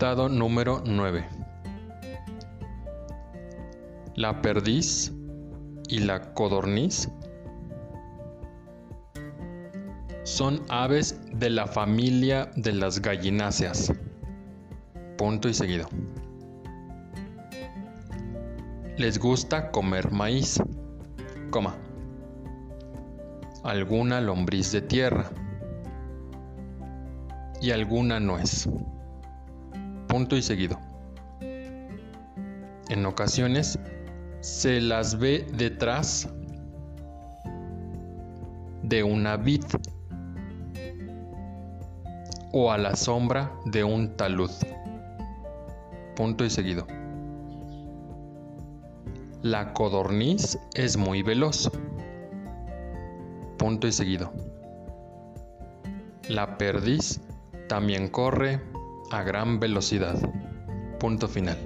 Dictado número 9. La perdiz y la codorniz son aves de la familia de las gallináceas. Punto y seguido. Les gusta comer maíz, coma, alguna lombriz de tierra y alguna nuez. Punto y seguido. En ocasiones se las ve detrás de una vid o a la sombra de un talud. Punto y seguido. La codorniz es muy veloz. Punto y seguido. La perdiz también corre a gran velocidad. Punto final.